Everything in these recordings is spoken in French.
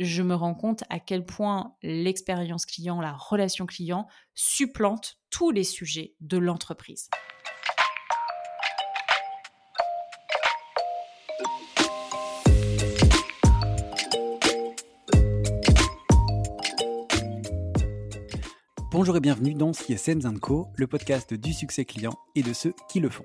je me rends compte à quel point l'expérience client, la relation client supplante tous les sujets de l'entreprise. Bonjour et bienvenue dans CSM Co, le podcast du succès client et de ceux qui le font.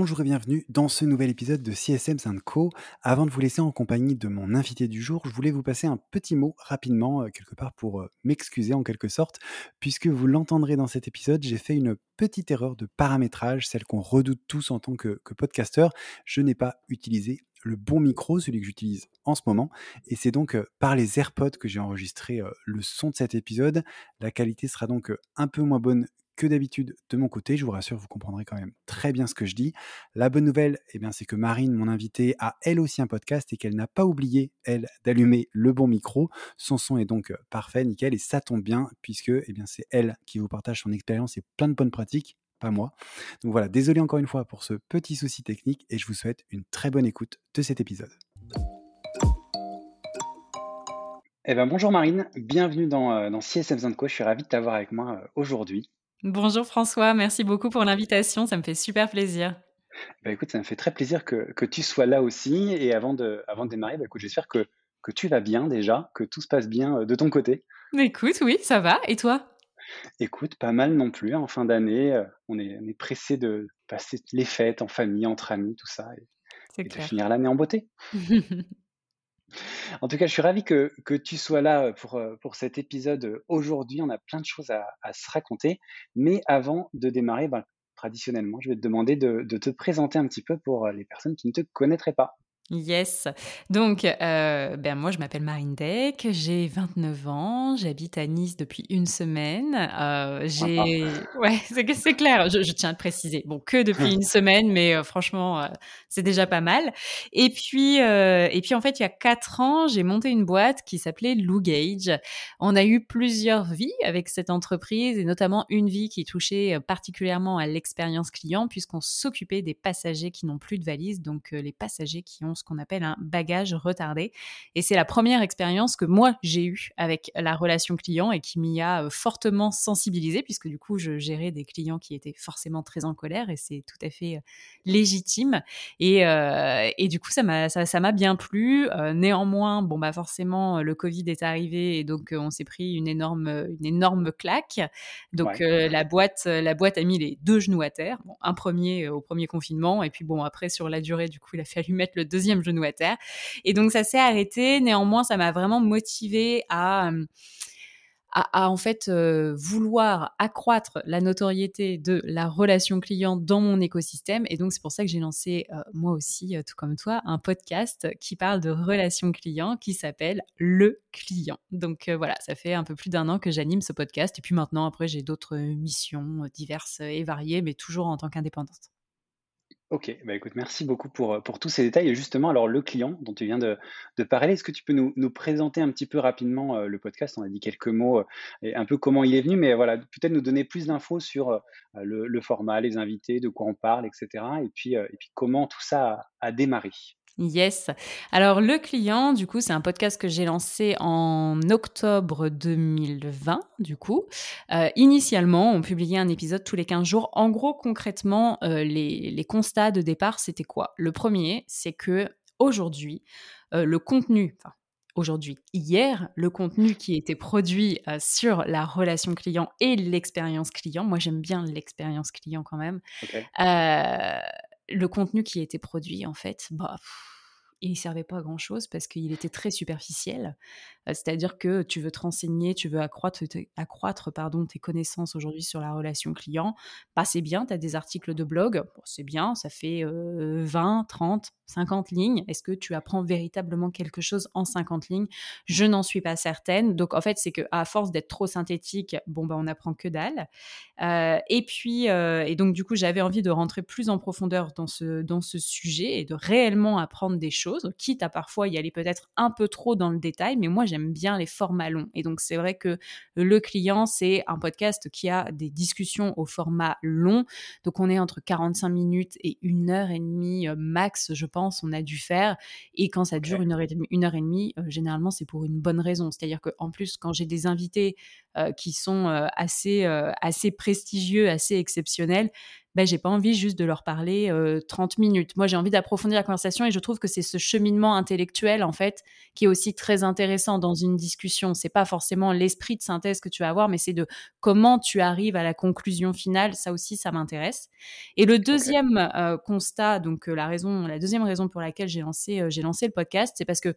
Bonjour et bienvenue dans ce nouvel épisode de CSM Co. Avant de vous laisser en compagnie de mon invité du jour, je voulais vous passer un petit mot rapidement, euh, quelque part pour euh, m'excuser en quelque sorte, puisque vous l'entendrez dans cet épisode, j'ai fait une petite erreur de paramétrage, celle qu'on redoute tous en tant que, que podcasteur. Je n'ai pas utilisé le bon micro, celui que j'utilise en ce moment. Et c'est donc euh, par les AirPods que j'ai enregistré le son de cet épisode. La qualité sera donc un peu moins bonne que d'habitude de mon côté. Je vous rassure, vous comprendrez quand même très bien ce que je dis. La bonne nouvelle, eh bien, c'est que Marine, mon invitée, a elle aussi un podcast et qu'elle n'a pas oublié, elle, d'allumer le bon micro. Son son est donc euh, parfait, nickel, et ça tombe bien puisque eh bien, c'est elle qui vous partage son expérience et plein de bonnes pratiques pas moi. Donc voilà, désolé encore une fois pour ce petit souci technique et je vous souhaite une très bonne écoute de cet épisode. Eh ben, bonjour Marine, bienvenue dans, euh, dans CSM Co. Je suis ravi de t'avoir avec moi euh, aujourd'hui. Bonjour François, merci beaucoup pour l'invitation, ça me fait super plaisir. Bah, écoute, ça me fait très plaisir que, que tu sois là aussi. Et avant de, avant de démarrer, bah, écoute, j'espère que, que tu vas bien déjà, que tout se passe bien euh, de ton côté. Écoute, oui, ça va. Et toi? Écoute, pas mal non plus. En fin d'année, euh, on est, on est pressé de passer les fêtes en famille, entre amis, tout ça, et, et de finir l'année en beauté. En tout cas, je suis ravi que, tu sois là pour, pour cet épisode aujourd'hui. On a plein de choses à, se raconter. Mais avant de démarrer, ben, traditionnellement, je vais te demander de, de te présenter un petit peu pour les personnes qui ne te connaîtraient pas. Yes. Donc, euh, ben moi, je m'appelle Marine Deck, j'ai 29 ans, j'habite à Nice depuis une semaine. Euh, j'ai, ouais, c'est, clair. Je, je, tiens à préciser. Bon, que depuis une semaine, mais euh, franchement, euh, c'est déjà pas mal. Et puis, euh, et puis en fait, il y a quatre ans, j'ai monté une boîte qui s'appelait Lou Gage. On a eu plusieurs vies avec cette entreprise, et notamment une vie qui touchait particulièrement à l'expérience client, puisqu'on s'occupait des passagers qui n'ont plus de valise, donc les passagers qui ont ce qu'on appelle un bagage retardé. Et c'est la première expérience que moi j'ai eue avec la relation client et qui m'y a euh, fortement sensibilisée, puisque du coup je gérais des clients qui étaient forcément très en colère et c'est tout à fait euh, légitime. Et, euh, et du coup ça m'a ça, ça bien plu. néanmoins, bon bah forcément le Covid est arrivé et donc on s'est pris une énorme une énorme claque. Donc la boîte la boîte a mis les deux genoux à terre. Bon, un premier au premier confinement et puis bon après sur la durée du coup il a fallu mettre le deuxième genou à terre. Et donc ça s'est arrêté. Néanmoins, ça m'a vraiment motivé à, à, en fait euh, vouloir accroître la notoriété de la relation client dans mon écosystème. Et donc c'est pour ça que j'ai lancé euh, moi aussi, euh, tout comme toi, un podcast qui parle de relation client qui s'appelle Le Client. Donc voilà, ça fait un peu plus d'un an que j'anime ce podcast. Et puis maintenant, après, j'ai d'autres missions diverses et variées, mais toujours en tant qu'indépendante. Ok, bah écoute, merci beaucoup pour, pour tous ces détails. Et justement, alors le client dont tu viens de, parler, est-ce que tu peux nous, nous présenter un petit peu rapidement euh, le podcast? On a dit quelques mots euh, et un peu comment il est venu, mais voilà, peut-être nous donner plus d'infos sur euh, le, format, les invités, de quoi on parle, etc. Et puis, et puis comment tout ça a démarré. Yes. Alors le client, du coup, c'est un podcast que j'ai lancé en octobre 2020, du coup. Euh, initialement, on publiait un épisode tous les 15 jours. En gros, concrètement, euh, les, les, constats de départ, c'était quoi? Le premier, c'est que aujourd'hui, euh, le contenu, enfin, aujourd'hui, hier, le contenu qui était produit euh, sur la relation client et l'expérience client, moi j'aime bien l'expérience client quand même, okay. Euh, le contenu qui était produit, en fait, bah, il ne servait pas à grand chose parce qu'il était très superficiel. C'est-à-dire que tu veux te renseigner, tu veux accroître, accroître pardon, tes connaissances aujourd'hui sur la relation client. Bah, c'est bien, tu as des articles de blog, c'est bien, ça fait 20, 30, 50 lignes. Est-ce que tu apprends véritablement quelque chose en 50 lignes? Je n'en suis pas certaine. Donc en fait, c'est qu'à force d'être trop synthétique, bon, bah, on apprend que dalle. et puis, et donc du coup, j'avais envie de rentrer plus en profondeur dans ce, dans ce sujet et de réellement apprendre des choses quitte à parfois y aller peut-être un peu trop dans le détail, mais moi j'aime bien les formats longs. Et donc c'est vrai que le client, c'est un podcast qui a des discussions au format long. Donc on est entre 45 minutes et une heure et demie euh, max, je pense, on a dû faire. Et quand ça dure une heure et demie, une heure et demie euh, généralement c'est pour une bonne raison. C'est-à-dire qu'en plus, quand j'ai des invités qui sont assez, assez prestigieux, assez exceptionnels, ben, j'ai pas envie juste de leur parler 30 minutes. Moi, j'ai envie d'approfondir la conversation et je trouve que c'est ce cheminement intellectuel, en fait, qui est aussi très intéressant dans une discussion. C'est pas forcément l'esprit de synthèse que tu vas avoir, mais c'est de comment tu arrives à la conclusion finale. Ça aussi, ça m'intéresse. Et le deuxième constat, donc la raison, la deuxième raison pour laquelle j'ai lancé, j'ai lancé le podcast, c'est parce que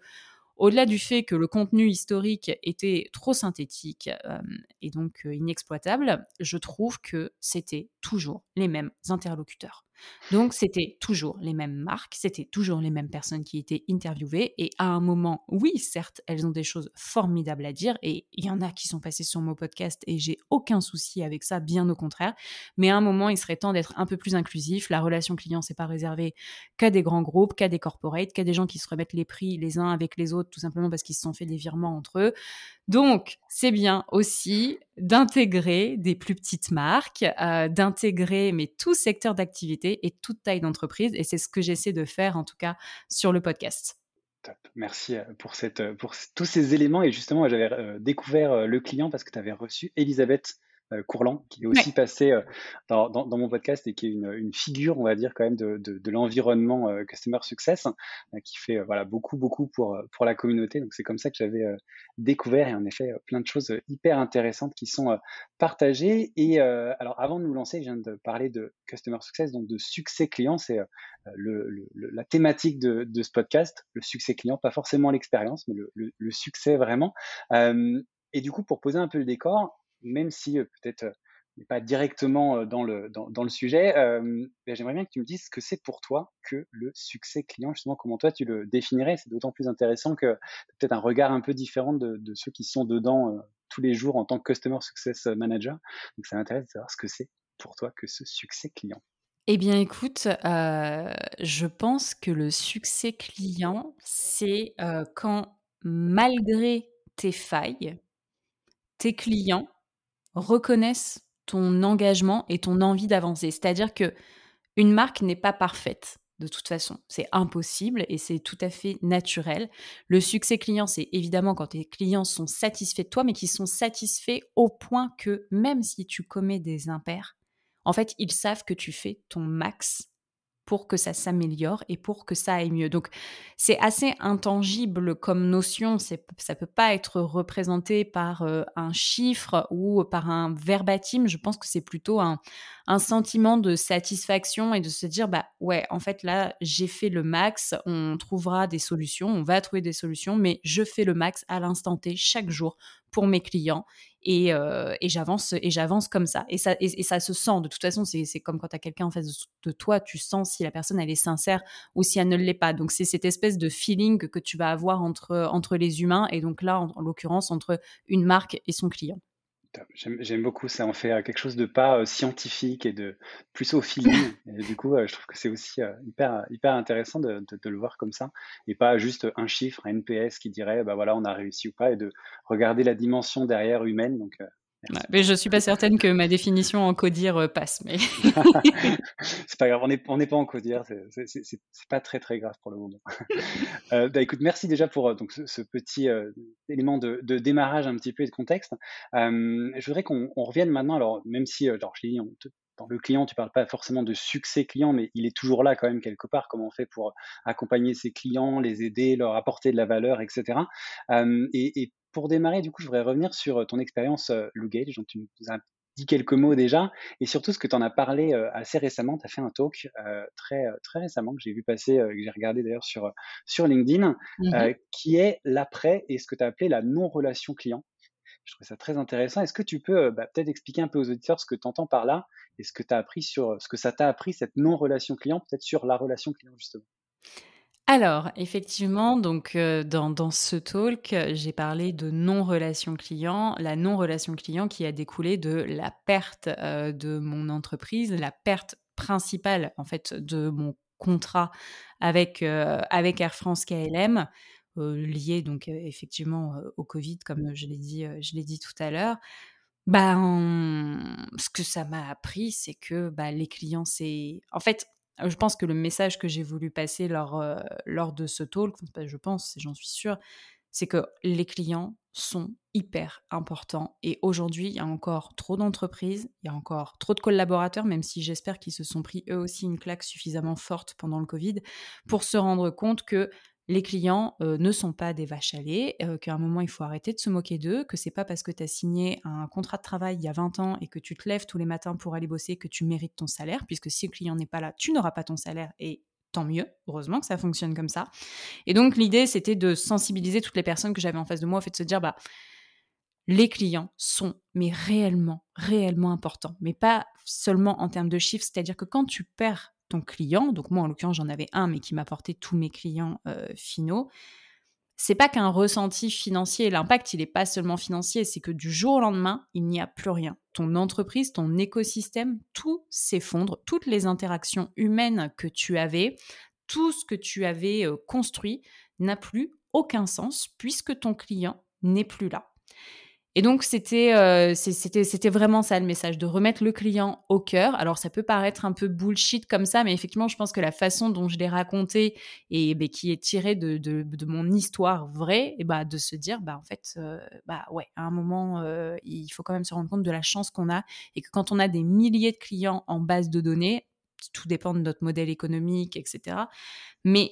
au-delà du fait que le contenu historique était trop synthétique euh, et donc euh, inexploitable, je trouve que c'était toujours les mêmes interlocuteurs. Donc, c'était toujours les mêmes marques, c'était toujours les mêmes personnes qui étaient interviewées. Et à un moment, oui, certes, elles ont des choses formidables à dire. Et il y en a qui sont passés sur mon podcast et j'ai aucun souci avec ça, bien au contraire. Mais à un moment, il serait temps d'être un peu plus inclusif. La relation client, c'est pas réservé qu'à des grands groupes, qu'à des corporates, qu'à des gens qui se remettent les prix les uns avec les autres, tout simplement parce qu'ils se sont fait des virements entre eux. Donc, c'est bien aussi d'intégrer des plus petites marques, euh, d'intégrer mais tout secteur d'activité et toute taille d'entreprise. Et c'est ce que j'essaie de faire, en tout cas, sur le podcast. Top. Merci euh, pour, euh, tous ces éléments. Et justement, j'avais découvert le client parce que tu avais reçu Elisabeth Courland, qui est aussi passé euh, dans, dans, mon podcast et qui est une, une, figure, on va dire, quand même de, de, de l'environnement euh, Customer Success, qui fait voilà, beaucoup, beaucoup pour, pour la communauté. Donc, c'est comme ça que j'avais découvert et en effet, plein de choses hyper intéressantes qui sont partagées. Et alors, avant de nous lancer, je viens de parler de Customer Success, donc de succès client. C'est le, le, la thématique de, de, ce podcast, le succès client, pas forcément l'expérience, mais le, le, succès vraiment. et du coup, pour poser un peu le décor, même si peut-être pas directement dans le, dans, le sujet, ben, j'aimerais bien que tu me dises ce que c'est pour toi que le succès client, justement, comment toi tu le définirais? C'est d'autant plus intéressant que peut-être un regard un peu différent de, ceux qui sont dedans tous les jours en tant que Customer Success Manager. Donc ça m'intéresse de savoir ce que c'est pour toi que ce succès client. Eh bien, écoute, je pense que le succès client, c'est quand, malgré tes failles, tes clients reconnaissent ton engagement et ton envie d'avancer. C'est-à-dire que une marque n'est pas parfaite de toute façon. C'est impossible et c'est tout à fait naturel. Le succès client, c'est évidemment quand tes clients sont satisfaits de toi, mais qui sont satisfaits au point que même si tu commets des impairs, en fait, ils savent que tu fais ton max pour que ça s'améliore et pour que ça aille mieux. Donc, c'est assez intangible comme notion. Ça peut pas être représenté par euh, un chiffre ou par un verbatim. Je pense que c'est plutôt un, un sentiment de satisfaction et de se dire, bah ouais, en fait, là, j'ai fait le max. On trouvera des solutions. On va trouver des solutions, mais je fais le max à l'instant T chaque jour pour mes clients et, euh, et j'avance et j'avance comme ça et ça et, ça se sent de toute façon c'est comme quand tu as quelqu'un en face de toi tu sens si la personne elle est sincère ou si elle ne l'est pas donc c'est cette espèce de feeling que tu vas avoir entre entre les humains et donc là en l'occurrence entre une marque et son client J'aime beaucoup ça, on fait quelque chose de pas scientifique et de plus au feeling. Et du coup, je trouve que c'est aussi hyper, hyper intéressant de, de, le voir comme ça et pas juste un chiffre, un NPS qui dirait bah voilà on a réussi ou pas et de regarder la dimension derrière humaine. Donc mais je suis pas certaine que ma définition en codir euh, passe. Mais c'est pas grave, on n'est on pas en codir, c'est pas très très grave pour le moment. euh, bah, écoute, merci déjà pour euh, donc ce, petit euh, élément de, de, démarrage un petit peu et de contexte. je voudrais qu'on revienne maintenant. Alors même si, alors je l'ai dit, dans le client, tu parles pas forcément de succès client, mais il est toujours là quand même quelque part. Comment on fait pour accompagner ses clients, les aider, leur apporter de la valeur, etc. et, et pour démarrer, du coup, je voudrais revenir sur ton expérience Lou Gage, dont tu nous as dit quelques mots déjà, et surtout ce que tu en as parlé assez récemment, tu as fait un talk très, très récemment que j'ai vu passer, que j'ai regardé d'ailleurs sur, sur LinkedIn, mmh qui est l'après et ce que tu as appelé la non-relation client. Je trouve ça très intéressant. Est-ce que tu peux bah, peut-être expliquer un peu aux auditeurs ce que tu entends par là et ce que as appris sur ce que ça t'a appris cette non-relation client, peut-être sur la relation client justement? Alors, effectivement, donc dans, ce talk, j'ai parlé de non-relation client, la non-relation client qui a découlé de la perte de mon entreprise, la perte principale en fait de mon contrat avec, avec Air France KLM, lié donc effectivement au Covid, comme je l'ai dit, je dit tout à l'heure. Ben, ce que ça m'a appris, c'est que bah, les clients, c'est en fait je pense que le message que j'ai voulu passer lors, euh, de ce talk, je pense, j'en suis sûre, c'est que les clients sont hyper importants. Et aujourd'hui, il y a encore trop d'entreprises, il y a encore trop de collaborateurs, même si j'espère qu'ils se sont pris eux aussi une claque suffisamment forte pendant le Covid, pour se rendre compte que les clients ne sont pas des vaches à lait, qu'à un moment il faut arrêter de se moquer d'eux, que c'est pas parce que tu as signé un contrat de travail il y a 20 ans et que tu te lèves tous les matins pour aller bosser que tu mérites ton salaire, puisque si le client n'est pas là, tu n'auras pas ton salaire et tant mieux, heureusement que ça fonctionne comme ça. Et donc l'idée c'était de sensibiliser toutes les personnes que j'avais en face de moi au fait de se dire bah les clients sont mais réellement réellement importants, mais pas seulement en termes de chiffres, c'est-à-dire que quand tu perds client, donc moi en l'occurrence j'en avais un mais qui m'apportait tous mes clients euh, finaux, c'est pas qu'un ressenti financier, l'impact il n'est pas seulement financier, c'est que du jour au lendemain il n'y a plus rien. Ton entreprise, ton écosystème, tout s'effondre, toutes les interactions humaines que tu avais, tout ce que tu avais euh, construit n'a plus aucun sens puisque ton client n'est plus là. Et donc, c'était, euh, c'était, c'était vraiment ça le message, de remettre le client au cœur. Alors, ça peut paraître un peu bullshit comme ça, mais effectivement, je pense que la façon dont je l'ai raconté et bah, qui est tirée de, de, de, mon histoire vraie, et bah, de se dire, bah, en fait, euh, bah, ouais, à un moment, euh, il faut quand même se rendre compte de la chance qu'on a et que quand on a des milliers de clients en base de données, tout dépend de notre modèle économique, etc. Mais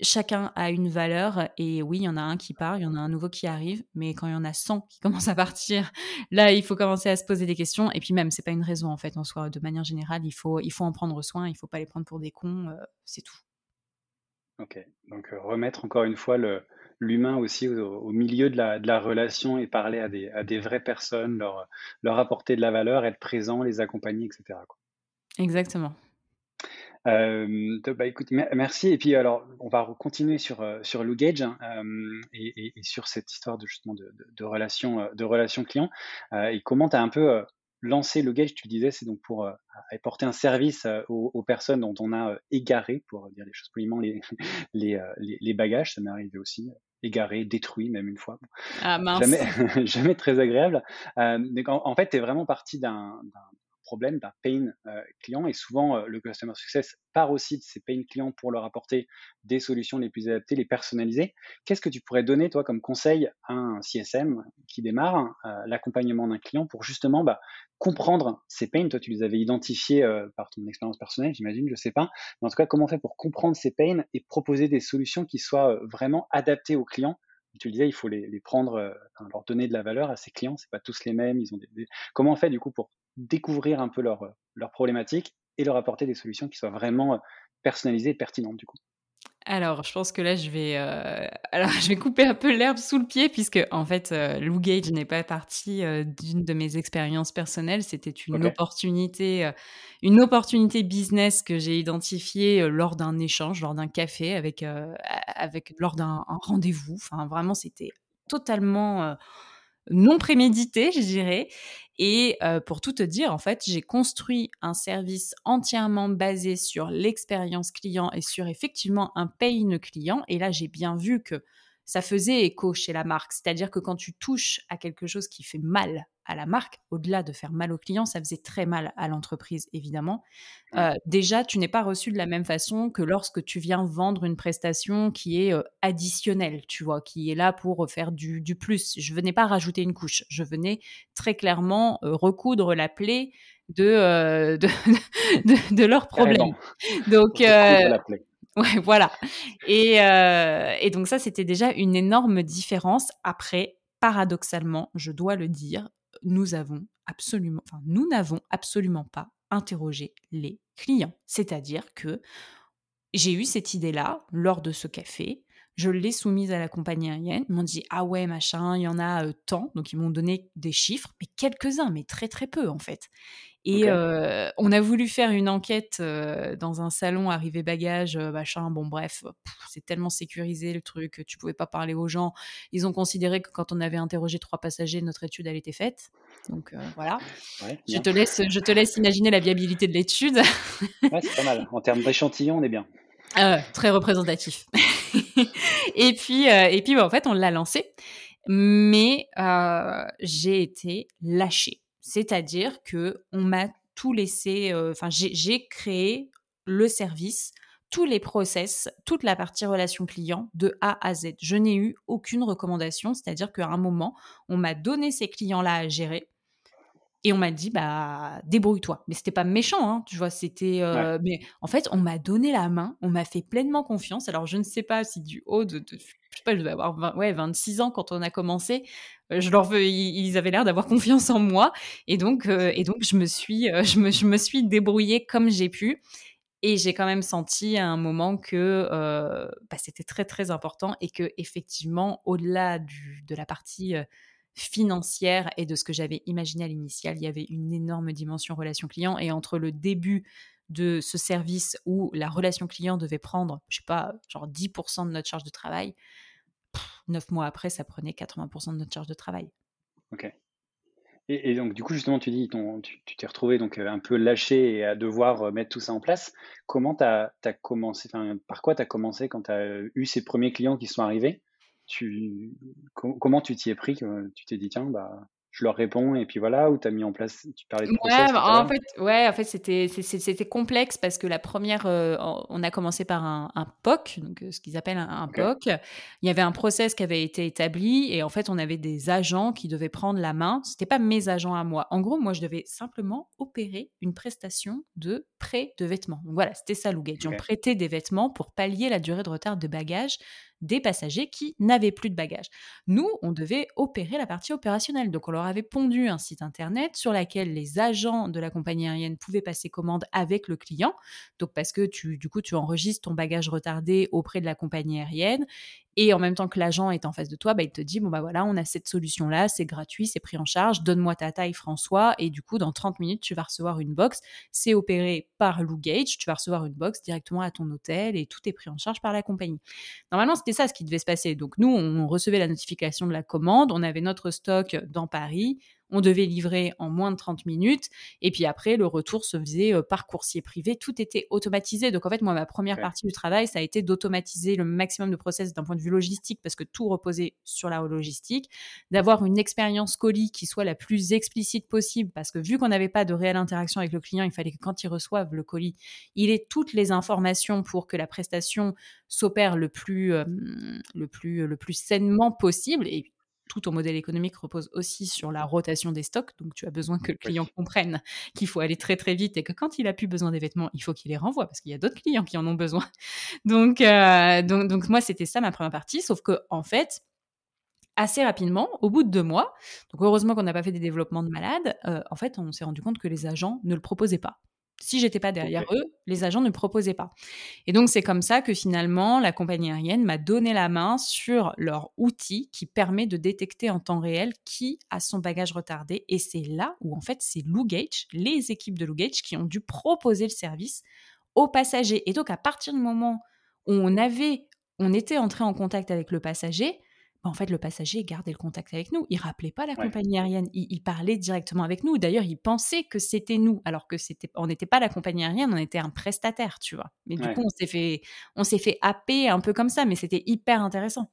chacun a une valeur et oui, il y en a un qui part, il y en a un nouveau qui arrive, mais quand il y en a 100 qui commencent à partir, là, il faut commencer à se poser des questions et puis même, c'est pas une raison en fait en soi, de manière générale, il faut, il faut en prendre soin, il faut pas les prendre pour des cons, euh, c'est tout. Ok, donc euh, remettre encore une fois le, l'humain aussi au, milieu de la, de la, relation et parler à des, à des vraies personnes, leur, leur apporter de la valeur, être présent, les accompagner, etc. Exactement. Euh, bah, écoute, merci. Et puis alors, on va continuer sur euh, sur Lou Gage hein, et, sur cette histoire de justement de, de, relation euh, de relation client. et comment tu as un peu lancé Lou Gage Tu disais, c'est donc pour apporter un service aux, personnes dont on a égaré, pour dire les choses poliment, les les, les, bagages. Ça m'est arrivé aussi égaré, détruit même une fois. Ah mince. Jamais, jamais très agréable. mais en, en fait, tu es vraiment parti d'un problème, d'un pain euh, client. Et souvent, euh, le Customer Success part aussi de ces pain clients pour leur apporter des solutions les plus adaptées, les personnalisées. Qu'est-ce que tu pourrais donner, toi, comme conseil à un CSM qui démarre euh, l'accompagnement d'un client pour justement bah, comprendre ces pains? Toi, tu les avais identifiés par ton expérience personnelle, j'imagine, je sais pas. Mais en tout cas, comment on fait pour comprendre ces pains et proposer des solutions qui soient vraiment adaptées aux clients tu il faut les, prendre, leur donner de la valeur à ces clients. C'est pas tous les mêmes. Ils ont des, Comment on fait du coup pour découvrir un peu leurs leur problématiques et leur apporter des solutions qui soient vraiment personnalisées et pertinentes du coup? Alors, je pense que là, je vais, euh, alors, je vais couper un peu l'herbe sous le pied, puisque, en fait, euh, Lou Gage n'est pas partie euh, d'une de mes expériences personnelles. C'était une opportunité, une opportunité business que j'ai identifiée lors d'un échange, lors d'un café, avec, avec, lors d'un rendez-vous. Enfin, vraiment, c'était totalement non prémédité, je dirais. Et euh, pour tout te dire, en fait, j'ai construit un service entièrement basé sur l'expérience client et sur effectivement un pain client. Et là, j'ai bien vu que ça faisait écho chez la marque. C'est-à-dire que quand tu touches à quelque chose qui fait mal à la marque, au-delà de faire mal au client, ça faisait très mal à l'entreprise, évidemment. Euh, déjà, tu n'es pas reçu de la même façon que lorsque tu viens vendre une prestation qui est euh, additionnelle, tu vois, qui est là pour faire du, plus. Je venais pas rajouter une couche, je venais très clairement euh, recoudre la plaie de, de, leurs problèmes. Donc, Ouais, voilà. Et, et donc ça, c'était déjà une énorme différence. Après, paradoxalement, je dois le dire, nous avons absolument, n'avons absolument pas interrogé les clients. C'est-à-dire que j'ai eu cette idée-là lors de ce café. Je l'ai soumise à la compagnie aérienne. Ils m'ont dit Ah ouais, machin, il y en a tant. Donc, ils m'ont donné des chiffres, mais quelques-uns, mais très, très peu, en fait. Et on a voulu faire une enquête dans un salon arrivé bagage, machin. Bon, bref, c'est tellement sécurisé le truc, tu pouvais pas parler aux gens. Ils ont considéré que quand on avait interrogé trois passagers, notre étude elle était faite. Donc voilà. je te laisse, je te laisse imaginer la viabilité de l'étude. ouais, c'est pas mal. En termes d'échantillon, on est bien. Très représentatif. et puis, et puis, bah, en fait, on l'a lancé, mais j'ai été lâchée. C'est-à-dire que on m'a tout laissé. Enfin, j'ai créé le service, tous les process, toute la partie relation client de A à Z. Je n'ai eu aucune recommandation, c'est-à-dire qu'à un moment, on m'a donné ces clients-là à gérer. Et on m'a dit, bah, débrouille-toi. Mais c'était pas méchant, hein, tu vois, c'était. Euh, mais en fait, on m'a donné la main, on m'a fait pleinement confiance. Alors, je ne sais pas si du haut de. je sais pas, je devais avoir ouais, 26 ans quand on a commencé. Euh, je leur veux, ils avaient l'air d'avoir confiance en moi. Et donc, euh, et donc je, me suis, je, me, je me suis débrouillée comme j'ai pu. Et j'ai quand même senti à un moment que bah, c'était très, très important et que, effectivement, au-delà de la partie financière et de ce que j'avais imaginé à l'initial. Il y avait une énorme dimension relation client et entre le début de ce service où la relation client devait prendre, je sais pas, genre 10% de notre charge de travail, neuf mois après, ça prenait 80% de notre charge de travail. Ok. Et, donc, du coup, justement, tu dis, tu t'es retrouvé donc un peu lâché et à devoir mettre tout ça en place. Comment tu as, commencé, par quoi tu as commencé quand tu as eu ces premiers clients qui sont arrivés? Tu, comment tu t'y es pris Tu t'es dit, tiens, bah, je leur réponds et puis voilà, ou tu as mis en place, tu parlais de process, ouais, en fait, ouais, en fait, c'était, complexe parce que la première, euh, on a commencé par un, POC, donc euh, ce qu'ils appellent un, POC. Il y avait un process qui avait été établi et en fait, on avait des agents qui devaient prendre la main. C'était pas mes agents à moi. En gros, moi, je devais simplement opérer une prestation de prêt de vêtements. Donc voilà, c'était ça, Lougage. Okay. On prêtait des vêtements pour pallier la durée de retard de bagages des passagers qui n'avaient plus de bagages. Nous, on devait opérer la partie opérationnelle. Donc, on leur avait pondu un site internet sur lequel les agents de la compagnie aérienne pouvaient passer commande avec le client. Donc, parce que tu, du coup, tu enregistres ton bagage retardé auprès de la compagnie aérienne et en même temps que l'agent est en face de toi, bah, il te dit, bon, bah voilà, on a cette solution-là, c'est gratuit, c'est pris en charge, donne-moi ta taille, François. Et du coup, dans 30 minutes, tu vas recevoir une box. C'est opéré par Lou Gage, tu vas recevoir une box directement à ton hôtel et tout est pris en charge par la compagnie. Normalement, c'était ça ce qui devait se passer. Donc, nous, on recevait la notification de la commande, on avait notre stock dans Paris, on devait livrer en moins de 30 minutes. Et puis après, le retour se faisait euh, par coursier privé. Tout était automatisé. Donc en fait, moi, ma première partie du travail, ça a été d'automatiser le maximum de process d'un point de vue logistique parce que tout reposait sur la logistique, d'avoir une expérience colis qui soit la plus explicite possible parce que vu qu'on n'avait pas de réelle interaction avec le client, il fallait que quand il reçoive le colis, il ait toutes les informations pour que la prestation s'opère le plus, euh, le plus, le plus sainement possible. Et tout ton modèle économique repose aussi sur la rotation des stocks. Donc, tu as besoin que le client comprenne qu'il faut aller très, très vite et que quand il a plus besoin des vêtements, il faut qu'il les renvoie parce qu'il y a d'autres clients qui en ont besoin. Donc, euh, donc, donc, moi, c'était ça ma première partie. Sauf que, en fait, assez rapidement, au bout de deux mois, donc heureusement qu'on n'a pas fait des développements de malades, euh, en fait, on s'est rendu compte que les agents ne le proposaient pas si j'étais pas derrière eux, les agents ne proposaient pas. Et donc c'est comme ça que finalement la compagnie aérienne m'a donné la main sur leur outil qui permet de détecter en temps réel qui a son bagage retardé. Et c'est là où en fait c'est Gage, les équipes de Gage, qui ont dû proposer le service aux passagers. Et donc à partir du moment où on avait, on était entré en contact avec le passager, bah, en fait, le passager gardait le contact avec nous. Il rappelait pas la compagnie aérienne. Il, parlait directement avec nous. D'ailleurs, il pensait que c'était nous, alors que c'était, on n'était pas la compagnie aérienne, on était un prestataire, tu vois. Mais du coup, on s'est fait, on s'est fait happer un peu comme ça, mais c'était hyper intéressant.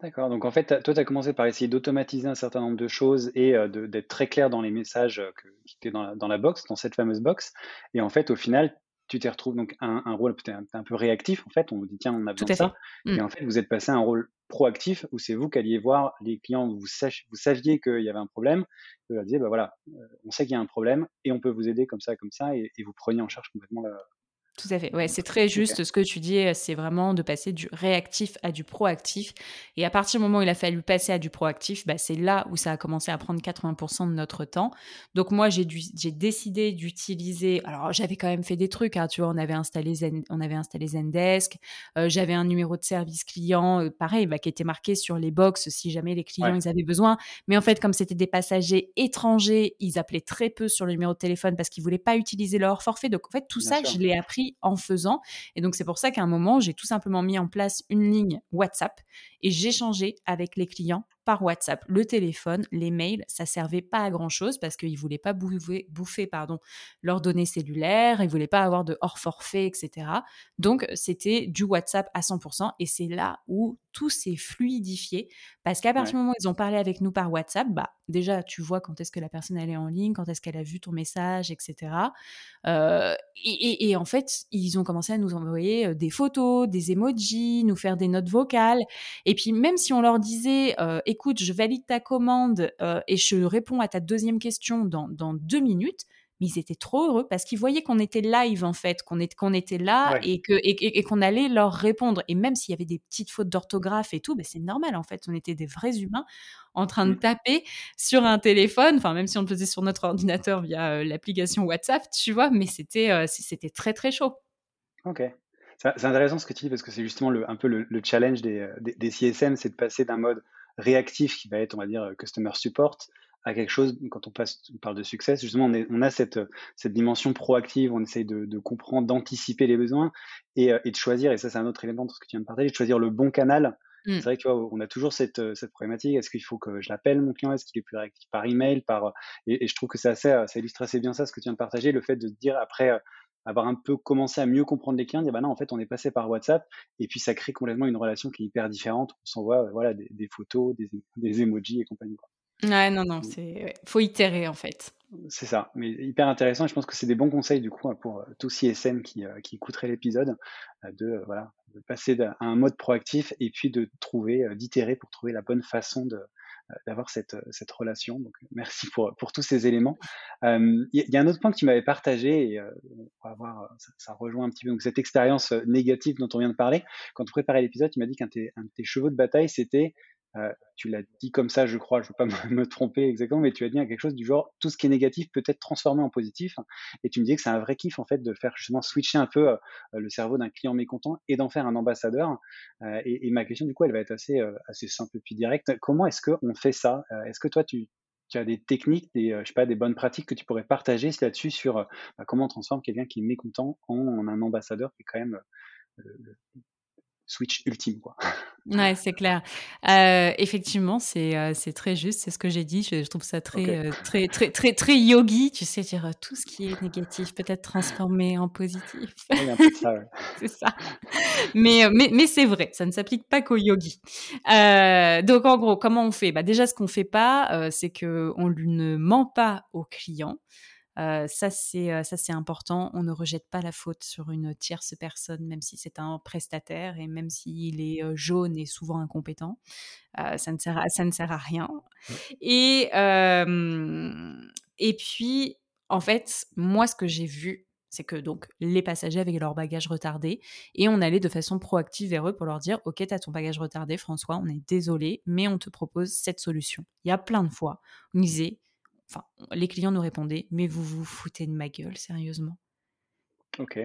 D'accord. Donc en fait, toi, tu as commencé par essayer d'automatiser un certain nombre de choses et d'être très clair dans les messages qui étaient dans la, dans la box, dans cette fameuse box. Et en fait, au final, tu t'es retrouvé donc un, un rôle peut-être un, peu réactif en fait on vous dit tiens on a besoin de ça et mmh. en fait vous êtes passé à un rôle proactif où c'est vous qui alliez voir les clients vous, vous saviez qu'il y avait un problème vous leur disiez bah voilà euh, on sait qu'il y a un problème et on peut vous aider comme ça comme ça et, vous preniez en charge complètement la, Tout à fait. Ouais, c'est très juste ce que tu dis. C'est vraiment de passer du réactif à du proactif. Et à partir du moment où il a fallu passer à du proactif, bah, c'est là où ça a commencé à prendre 80% de notre temps. Donc moi, j'ai j'ai décidé d'utiliser. Alors j'avais quand même fait des trucs. Hein, tu vois, on avait installé Zen, on avait installé Zendesk. Euh, j'avais un numéro de service client, euh, pareil, bah, qui était marqué sur les box si jamais les clients ils avaient besoin. Mais en fait, comme c'était des passagers étrangers, ils appelaient très peu sur le numéro de téléphone parce qu'ils voulaient pas utiliser leur forfait. Donc en fait, tout ça, je l'ai appris en faisant. Et donc, c'est pour ça qu'à un moment, j'ai tout simplement mis en place une ligne WhatsApp et j'échangeais avec les clients par WhatsApp. Le téléphone, les mails, ça servait pas à grand chose parce qu'ils voulaient pas bouffer, bouffer pardon, leurs données cellulaires, ils voulaient pas avoir de hors forfait, etc. Donc c'était du WhatsApp à 100% et c'est là où tout s'est fluidifié parce qu'à partir du moment où ils ont parlé avec nous par WhatsApp, bah déjà tu vois quand est-ce que la personne elle est en ligne, quand est-ce qu'elle a vu ton message, etc. Euh, et, et, en fait ils ont commencé à nous envoyer euh, des photos, des emojis, nous faire des notes vocales et puis même si on leur disait euh, écoute, je valide ta commande euh, et je réponds à ta deuxième question dans, deux minutes, mais ils étaient trop heureux parce qu'ils voyaient qu'on était live en fait, qu'on qu'on était là et que et, qu'on allait leur répondre. Et même s'il y avait des petites fautes d'orthographe et tout, ben c'est normal en fait. On était des vrais humains en train de mmh. taper sur un téléphone, enfin même si on le faisait sur notre ordinateur via euh, l'application WhatsApp, tu vois, mais c'était euh, c'était très très chaud. Ok. C'est intéressant ce que tu dis parce que c'est justement le, un peu le, challenge des, des, des CSM, c'est de passer d'un mode réactif qui va être, on va dire, customer support, à quelque chose, quand on, passe, on parle de succès, justement, on, on a cette, cette dimension proactive, on essaye de, de comprendre, d'anticiper les besoins et, et, de choisir, et ça c'est un autre élément de ce que tu viens de partager, de choisir le bon canal. Mmh. C'est vrai que tu vois, on a toujours cette, cette problématique, est-ce qu'il faut que je l'appelle mon client, est-ce qu'il est plus réactif par email, par, et, et je trouve que c'est assez, ça illustre assez bien ça, ce que tu viens de partager, le fait de dire après, avoir un peu commencé à mieux comprendre les clients, dire bah non, en fait, on est passé par WhatsApp, et puis ça crée complètement une relation qui est hyper différente. On s'envoie euh, voilà, des, des, photos, des, des emojis et compagnie. Ouais, non, non, c'est faut itérer en fait. C'est ça, mais hyper intéressant. Et je pense que c'est des bons conseils du coup pour euh, tous CSM qui, euh, qui écouteraient l'épisode, de voilà, de passer à un mode proactif et puis de trouver, d'itérer pour trouver la bonne façon de, d'avoir cette, euh, cette relation. Donc, merci pour, pour tous ces éléments. Il y, a un autre point que tu m'avais partagé, et on va voir, ça, ça, rejoint un petit peu donc, cette expérience négative dont on vient de parler. Quand on préparait l'épisode, tu m'as dit qu'un de tes chevaux de bataille, c'était tu l'as dit comme ça, je crois, je ne veux pas me, tromper exactement, mais tu as dit quelque chose du genre tout ce qui est négatif peut être transformé en positif. Et tu me disais que c'est un vrai kiff en fait de faire justement switcher un peu le cerveau d'un client mécontent et d'en faire un ambassadeur. Et, ma question du coup, elle va être assez assez simple puis directe. Comment est-ce qu'on fait ça Est-ce que toi tu as des techniques, des, je sais pas, des bonnes pratiques que tu pourrais partager là-dessus sur bah, comment on transforme quelqu'un qui est mécontent en, un ambassadeur qui est quand même switch ultime. Quoi. Ouais, c'est clair. Euh, effectivement, c'est euh, c'est très juste. C'est ce que j'ai dit. Je, trouve ça très, euh, très, très, très, très yogi. Tu sais, dire tout ce qui est négatif peut être transformé en positif. c'est ça. Mais, mais, mais c'est vrai. Ça ne s'applique pas qu'aux yogis. donc, en gros, comment on fait? Bah, Déjà, ce qu'on fait pas, c'est qu'on ne ment pas au client. Euh, ça, c'est euh, ça, c'est important. On ne rejette pas la faute sur une tierce personne, même si c'est un prestataire et même s'il est euh, jaune et souvent incompétent. ça ne sert à, ça ne sert à rien. Et et puis, en fait, moi, ce que j'ai vu, c'est que donc les passagers avaient leur bagage retardé et on allait de façon proactive vers eux pour leur dire ok t'as ton bagage retardé François on est désolé mais on te propose cette solution il y a plein de fois on disait Enfin, les clients nous répondaient, mais vous vous foutez de ma gueule, sérieusement. Ok.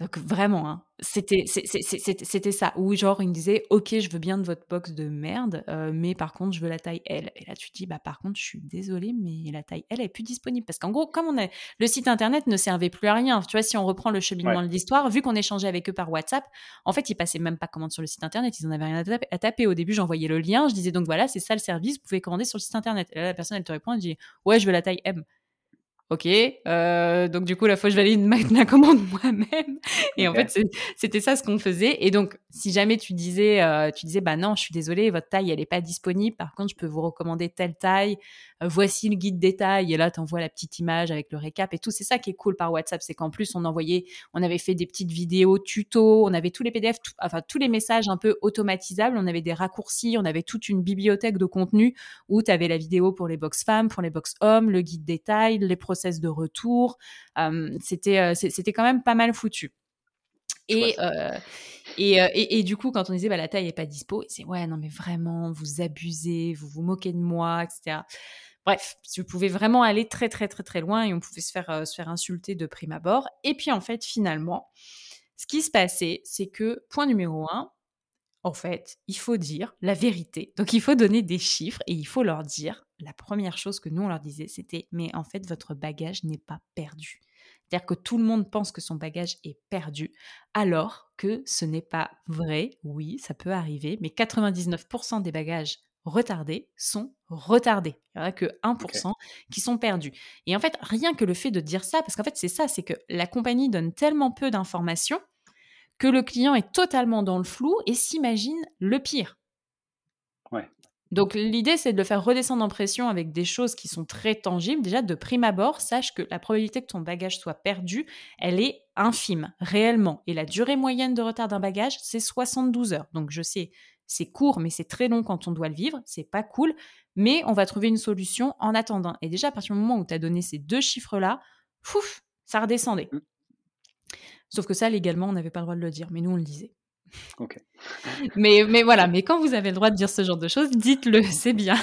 Donc vraiment, hein, c'était c'était ça. Ou genre, il me disait, ok, je veux bien de votre box de merde, euh, mais par contre, je veux la taille L. Et là, tu te dis, bah par contre, je suis désolée, mais la taille L est plus disponible. Parce qu'en gros, comme on a, le site internet ne servait plus à rien. Tu vois, si on reprend le cheminement de l'histoire, vu qu'on échangeait avec eux par WhatsApp, en fait, ils passaient même pas commande sur le site internet. Ils en avaient rien à taper. Au début, j'envoyais le lien, je disais donc voilà, c'est ça le service, vous pouvez commander sur le site internet. Et là, la personne, elle te répond, elle dit, ouais, je veux la taille M. Ok, euh, donc du coup, la fois je valide ma, la commande moi-même. Et en fait, c'était ça ce qu'on faisait. Et donc, si jamais tu disais, euh, tu disais, bah non, je suis désolée, votre taille, elle n'est pas disponible. Par contre, je peux vous recommander telle taille. Euh, voici le guide détail. Et là, tu envoies la petite image avec le récap et tout. C'est ça qui est cool par WhatsApp, c'est qu'en plus, on envoyait, on avait fait des petites vidéos tuto, on avait tous les PDF, enfin tous les messages un peu automatisables. On avait des raccourcis, on avait toute une bibliothèque de contenu où tu avais la vidéo pour les box femmes, pour les box hommes, le guide détail, les process de retour. c'était, c'était quand même pas mal foutu. Et, et, et, du coup, quand on disait bah, la taille n'est pas dispo, c'est ouais, non, mais vraiment, vous abusez, vous vous moquez de moi, etc. Bref, vous pouvez vraiment aller très, très, très, très loin et on pouvait se faire, se faire insulter de prime abord. Et puis, en fait, finalement, ce qui se passait, c'est que, point numéro un, en fait, il faut dire la vérité. Donc, il faut donner des chiffres et il faut leur dire, la première chose que nous, on leur disait, c'était, mais en fait, votre bagage n'est pas perdu. C'est-à-dire que tout le monde pense que son bagage est perdu, alors que ce n'est pas vrai. Oui, ça peut arriver, mais 99% des bagages retardés sont retardés. Il n'y en a que 1% qui sont perdus. Et en fait, rien que le fait de dire ça, parce qu'en fait, c'est ça, c'est que la compagnie donne tellement peu d'informations que le client est totalement dans le flou et s'imagine le pire. Ouais. Donc l'idée, c'est de le faire redescendre en pression avec des choses qui sont très tangibles. Déjà, de prime abord, sache que la probabilité que ton bagage soit perdu, elle est infime, réellement. Et la durée moyenne de retard d'un bagage, c'est 72 heures. Donc je sais, c'est court, mais c'est très long quand on doit le vivre. C'est pas cool, mais on va trouver une solution en attendant. Et déjà, à partir du moment où tu as donné ces deux chiffres-là, fouf, ça redescendait. Mmh. Sauf que ça, légalement, on n'avait pas le droit de le dire, mais nous, on le disait. Ok. mais, mais voilà, mais quand vous avez le droit de dire ce genre de choses, dites-le, c'est bien.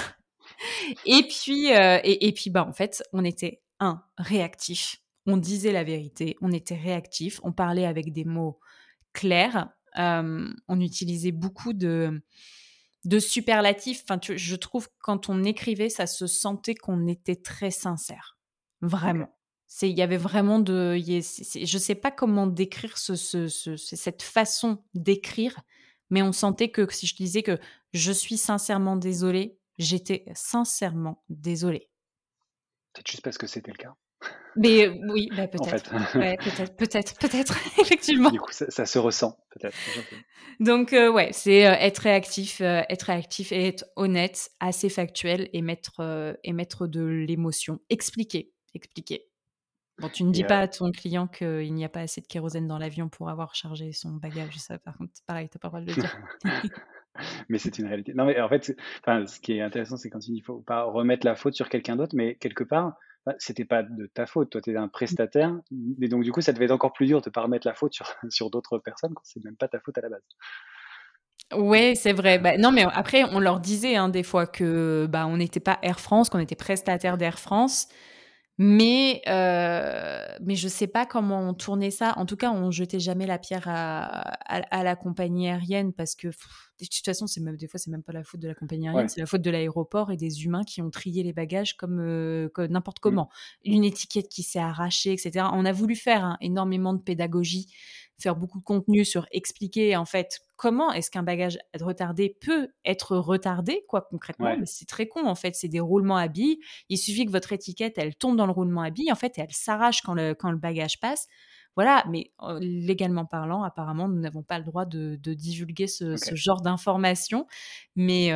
Et puis, euh, et, puis bah, en fait, on était, un, réactif. On disait la vérité, on était réactif, on parlait avec des mots clairs, euh, on utilisait beaucoup de, de superlatifs. Enfin, je trouve quand on écrivait, ça se sentait qu'on était très sincère. Vraiment. C'est, il y avait vraiment de, je sais pas comment décrire ce, cette façon d'écrire, mais on sentait que si je disais que je suis sincèrement désolée, j'étais sincèrement désolée. Peut-être juste parce que c'était le cas. Mais oui, bah, peut-être. peut-être, peut-être, peut-être, effectivement. Du coup, ça, se ressent, peut-être. Donc, euh, ouais, c'est euh, être réactif, euh, être réactif et être honnête, assez factuel et mettre, et mettre de l'émotion. Expliquer, expliquer. Bon, tu ne dis pas à ton client qu'il n'y a pas assez de kérosène dans l'avion pour avoir chargé son bagage. Ça, par contre, pareil, tu n'as pas le droit de le dire. mais c'est une réalité. Non, mais en fait, ce qui est intéressant, c'est quand il ne faut pas remettre la faute sur quelqu'un d'autre, mais quelque part, c'était pas de ta faute. Toi, tu es un prestataire. Et donc, du coup, ça devait être encore plus dur de ne pas remettre la faute sur, sur d'autres personnes quand c'est même pas ta faute à la base. Oui, c'est vrai. Bah, non, mais après, on leur disait hein, des fois que bah, on n'était pas Air France, qu'on était prestataire d'Air France. Mais, euh, mais je sais pas comment on tournait ça. En tout cas, on jetait jamais la pierre à, à, la compagnie aérienne parce que de toute façon, c'est même des fois, c'est même pas la faute de la compagnie aérienne, c'est la faute de l'aéroport et des humains qui ont trié les bagages comme, euh, n'importe mmh. comment. Une étiquette qui s'est arrachée, etc. On a voulu faire hein, énormément de pédagogie faire beaucoup de contenu sur expliquer en fait comment est-ce qu'un bagage retardé peut être retardé, quoi concrètement. Mais c'est très con en fait, c'est des roulements à billes. Il suffit que votre étiquette elle tombe dans le roulement à billes en fait et elle s'arrache quand le, quand le bagage passe. Voilà, mais légalement parlant, apparemment, nous n'avons pas le droit de, divulguer ce, genre d'informations. Mais,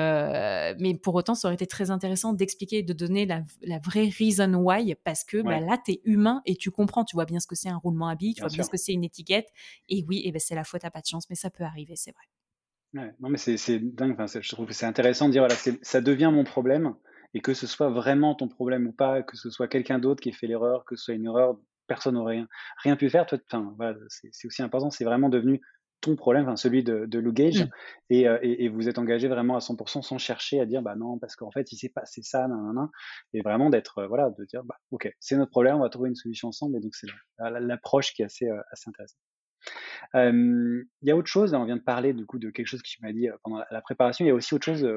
mais pour autant, ça aurait été très intéressant d'expliquer et de donner la, vraie reason why, parce que bah, là, tu es humain et tu comprends, tu vois bien ce que c'est un roulement à billes, tu vois bien ce que c'est une étiquette. Et oui, et ben, c'est la faute à pas de chance, mais ça peut arriver, c'est vrai. non, mais c'est dingue. je trouve que c'est intéressant de dire voilà, ça devient mon problème et que ce soit vraiment ton problème ou pas, que ce soit quelqu'un d'autre qui ait fait l'erreur, que ce soit une erreur personne n'aurait rien, rien, pu faire. Voilà, c'est aussi important, c'est vraiment devenu ton problème, celui de, de Lou Gage, mmh. euh, et, et, vous êtes engagé vraiment à 100% sans chercher à dire bah non parce qu'en fait il s'est passé ça, nan, et vraiment d'être euh, voilà de dire bah ok c'est notre problème, on va trouver une solution ensemble, et donc c'est l'approche qui est assez euh, assez intéressante. Il y a autre chose, on vient de parler du coup de quelque chose que tu m'as dit pendant la, préparation. Il y a aussi autre chose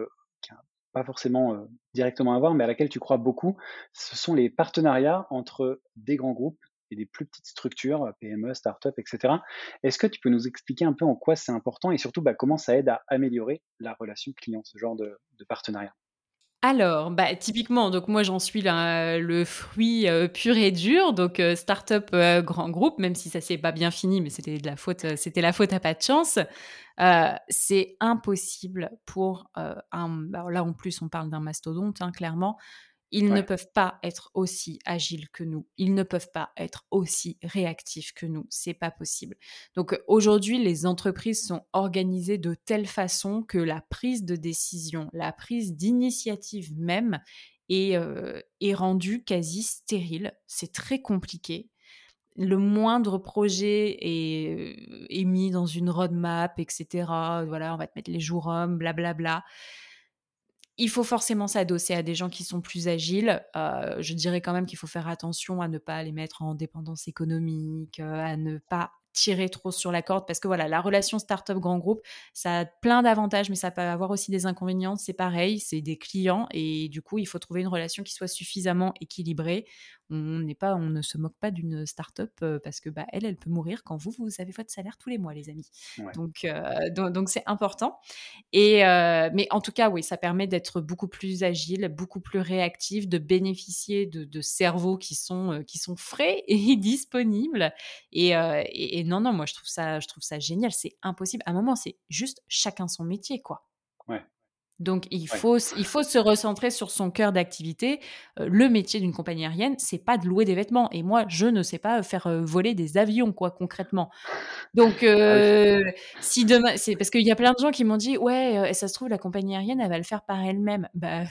qui n'a pas forcément directement à voir, mais à laquelle tu crois beaucoup. Ce sont les partenariats entre des grands groupes des plus petites structures, PME, start-up, etc. Est-ce que tu peux nous expliquer un peu en quoi c'est important et surtout bah, comment ça aide à améliorer la relation client, ce genre de, partenariat? Alors, bah, typiquement, donc moi j'en suis le fruit euh, pur et dur, donc euh, start-up euh, grand groupe, même si ça s'est pas bien fini, mais c'était de la faute, c'était la faute à pas de chance. c'est impossible pour un, bah, là en plus on parle d'un mastodonte, hein, clairement, ils ne peuvent pas être aussi agiles que nous. Ils ne peuvent pas être aussi réactifs que nous. C'est pas possible. Donc aujourd'hui, les entreprises sont organisées de telle façon que la prise de décision, la prise d'initiative même est, euh, est rendue quasi stérile. C'est très compliqué. le moindre projet est, est, mis dans une roadmap, etc. Voilà, on va te mettre les jours hommes, blablabla il faut forcément s'adosser à des gens qui sont plus agiles. Euh, je dirais quand même qu'il faut faire attention à ne pas les mettre en dépendance économique, euh, à ne pas tirer trop sur la corde parce que voilà, la relation start-up grand groupe, ça a plein d'avantages, mais ça peut avoir aussi des inconvénients. C'est pareil, c'est des clients et du coup, il faut trouver une relation qui soit suffisamment équilibrée on n'est pas, on ne se moque pas d'une start-up parce que bah, elle, elle peut mourir quand vous, vous avez votre salaire tous les mois, les amis. Donc, donc, c'est important. Et mais en tout cas, oui, ça permet d'être beaucoup plus agile, beaucoup plus réactif, de bénéficier de, cerveaux qui sont qui sont frais et disponibles. Et, et, non, non, moi je trouve ça, je trouve ça génial. C'est impossible. À un moment, c'est juste chacun son métier, quoi. Ouais. Donc il faut, il faut se recentrer sur son cœur d'activité. Euh, le métier d'une compagnie aérienne, c'est pas de louer des vêtements. Et moi, je ne sais pas faire euh, voler des avions, quoi, concrètement. Donc ah euh, si demain, c'est parce qu'il y a plein de gens qui m'ont dit, ouais, ça se trouve la compagnie aérienne, elle va le faire par elle-même. Bah,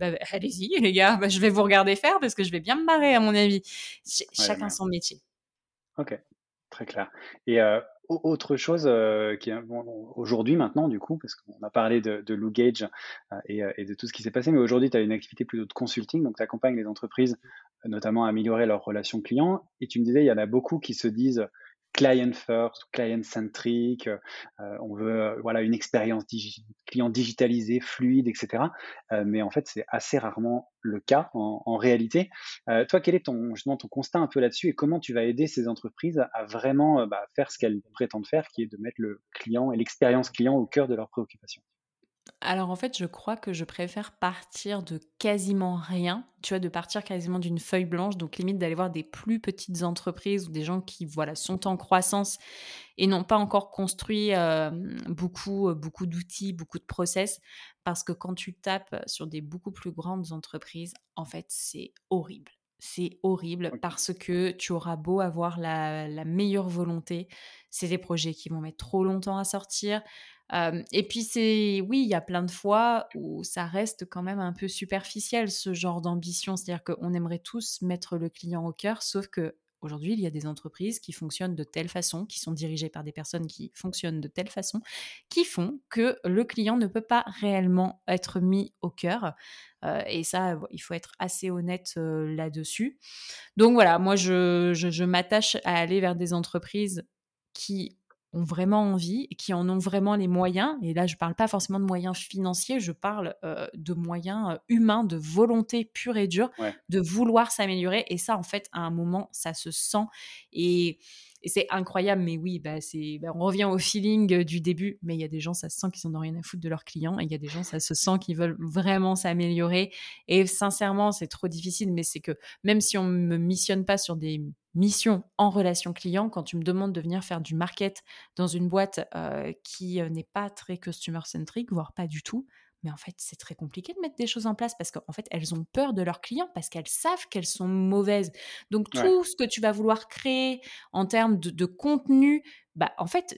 bah allez-y les gars, bah, je vais vous regarder faire parce que je vais bien me marrer à mon avis. chacun son métier. Ok, très clair. Et autre chose euh, qui aujourd'hui maintenant du coup, parce qu'on a parlé de, de Lou euh, euh, et, de tout ce qui s'est passé, mais aujourd'hui tu as une activité plutôt de consulting, donc tu accompagnes les entreprises notamment à améliorer leurs relations clients, et tu me disais il y en a beaucoup qui se disent client first, client centric, euh, on veut euh, voilà une expérience client digitalisée, fluide, etc. Euh, mais en fait, c'est assez rarement le cas en, réalité. toi, quel est ton justement ton constat un peu là-dessus et comment tu vas aider ces entreprises à vraiment bah, faire ce qu'elles prétendent faire, qui est de mettre le client et l'expérience client au cœur de leurs préoccupations? Alors en fait, je crois que je préfère partir de quasiment rien, tu vois, de partir quasiment d'une feuille blanche, donc limite d'aller voir des plus petites entreprises ou des gens qui voilà sont en croissance et n'ont pas encore construit euh, beaucoup euh, beaucoup d'outils, beaucoup de process, parce que quand tu tapes sur des beaucoup plus grandes entreprises, en fait, c'est horrible. C'est horrible parce que tu auras beau avoir la, la meilleure volonté, c'est des projets qui vont mettre trop longtemps à sortir et puis c'est, oui, il y a plein de fois où ça reste quand même un peu superficiel ce genre d'ambition, c'est-à-dire qu'on aimerait tous mettre le client au cœur, sauf que Aujourd'hui, il y a des entreprises qui fonctionnent de telle façon, qui sont dirigées par des personnes qui fonctionnent de telle façon, qui font que le client ne peut pas réellement être mis au cœur. et ça, il faut être assez honnête là-dessus. Donc voilà, moi, je m'attache à aller vers des entreprises qui ont vraiment envie, qui en ont vraiment les moyens. Et là, je ne parle pas forcément de moyens financiers, je parle euh, de moyens euh, humains, de volonté pure et dure, de vouloir s'améliorer. Et ça, en fait, à un moment, ça se sent. Et et c'est incroyable, mais oui, bah, bah, on revient au feeling euh, du début, mais il y a des gens, ça se sent qu'ils n'en ont rien à foutre de leurs clients, et il y a des gens, ça se sent qu'ils veulent vraiment s'améliorer. Et sincèrement, c'est trop difficile, mais c'est que même si on ne me missionne pas sur des missions en relation client, quand tu me demandes de venir faire du market dans une boîte euh, qui euh, n'est pas très customer centric, voire pas du tout, mais en fait, c'est très compliqué de mettre des choses en place parce qu'en fait, elles ont peur de leurs clients parce qu'elles savent qu'elles sont mauvaises. Donc, tout ce que tu vas vouloir créer en termes de contenu, bah, en fait,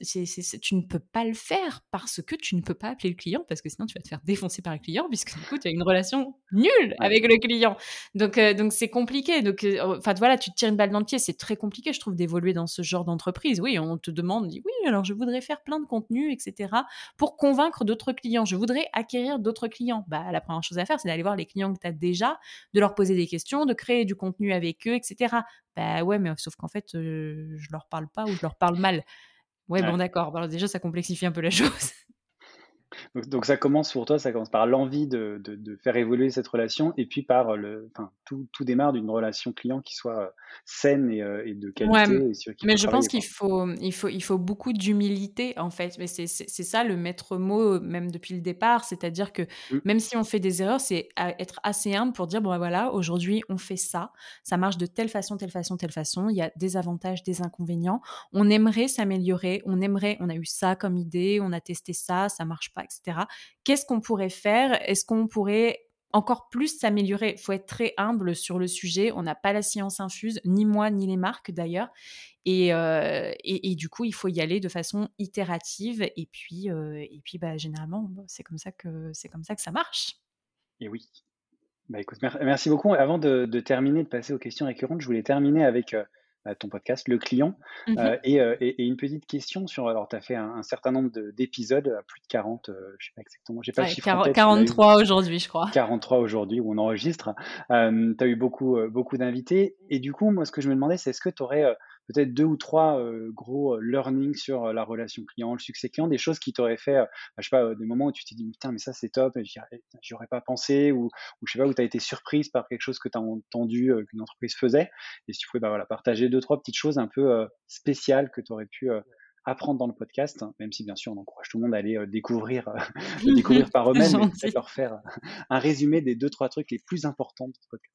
tu ne peux pas le faire parce que tu ne peux pas appeler le client parce que sinon tu vas te faire défoncer par le client puisque du coup tu as une relation nulle avec le client. Donc, euh, donc c'est compliqué. Donc, euh, enfin voilà, tu te tires une balle dans le pied. C'est très compliqué, je trouve, d'évoluer dans ce genre d'entreprise. Oui, on te demande, oui, alors je voudrais faire plein de contenu, etc. pour convaincre d'autres clients. Je voudrais acquérir d'autres clients. Bah, la première chose à faire, c'est d'aller voir les clients que tu as déjà, de leur poser des questions, de créer du contenu avec eux, etc. Bah ouais, mais sauf qu'en fait, euh, je leur parle pas ou je leur parle mal. Ouais, bon, d'accord. Alors déjà, ça complexifie un peu la chose. Donc, ça commence pour toi, ça commence par l'envie de, faire évoluer cette relation et puis par le, enfin, tout, tout démarre d'une relation client qui soit euh, saine et, euh, de qualité. mais je pense qu'il faut, il faut, il faut beaucoup d'humilité en fait. Mais c'est ça le maître mot même depuis le départ, c'est-à-dire que mmh. même si on fait des erreurs, c'est être assez humble pour dire bon bah, voilà, aujourd'hui on fait ça, ça marche de telle façon, telle façon, telle façon. Il y a des avantages, des inconvénients. On aimerait s'améliorer, on aimerait, on a eu ça comme idée, on a testé ça, ça marche pas etc. Qu'est-ce qu'on pourrait faire? Est-ce qu'on pourrait encore plus s'améliorer? Il faut être très humble sur le sujet. On n'a pas la science infuse, ni moi, ni les marques d'ailleurs. Et, euh, et, du coup, il faut y aller de façon itérative. Et puis, euh, et puis bah, généralement, c'est comme, ça que, comme ça que ça marche. Et oui. Bah, écoute, merci beaucoup. Avant de, terminer, de passer aux questions récurrentes, je voulais terminer avec euh, ton podcast, le client. Mmh et, et, une petite question sur, alors tu as fait un, certain nombre d'épisodes, plus de 40, je sais pas exactement, j'ai pas le chiffre 43 aujourd'hui, je crois. 43 aujourd'hui où on enregistre. tu as eu beaucoup, beaucoup d'invités. Et du coup, moi, ce que je me demandais, c'est est-ce que tu aurais peut-être deux ou trois gros learnings sur la relation client, le succès client, des choses qui t'auraient fait, bah, je sais pas, des moments où tu t'es dit, putain, mais ça c'est top, j'y aurais pas pensé, ou, ou je sais pas, où tu as été surprise par quelque chose que tu as entendu qu'une entreprise faisait. Et si tu pouvais bah, voilà, partager deux, trois petites choses un peu spéciales que tu aurais pu apprendre dans le podcast, hein, même si bien sûr on encourage tout le monde à aller découvrir, découvrir par eux-mêmes et leur faire un résumé des deux, trois trucs les plus importants de ce podcast.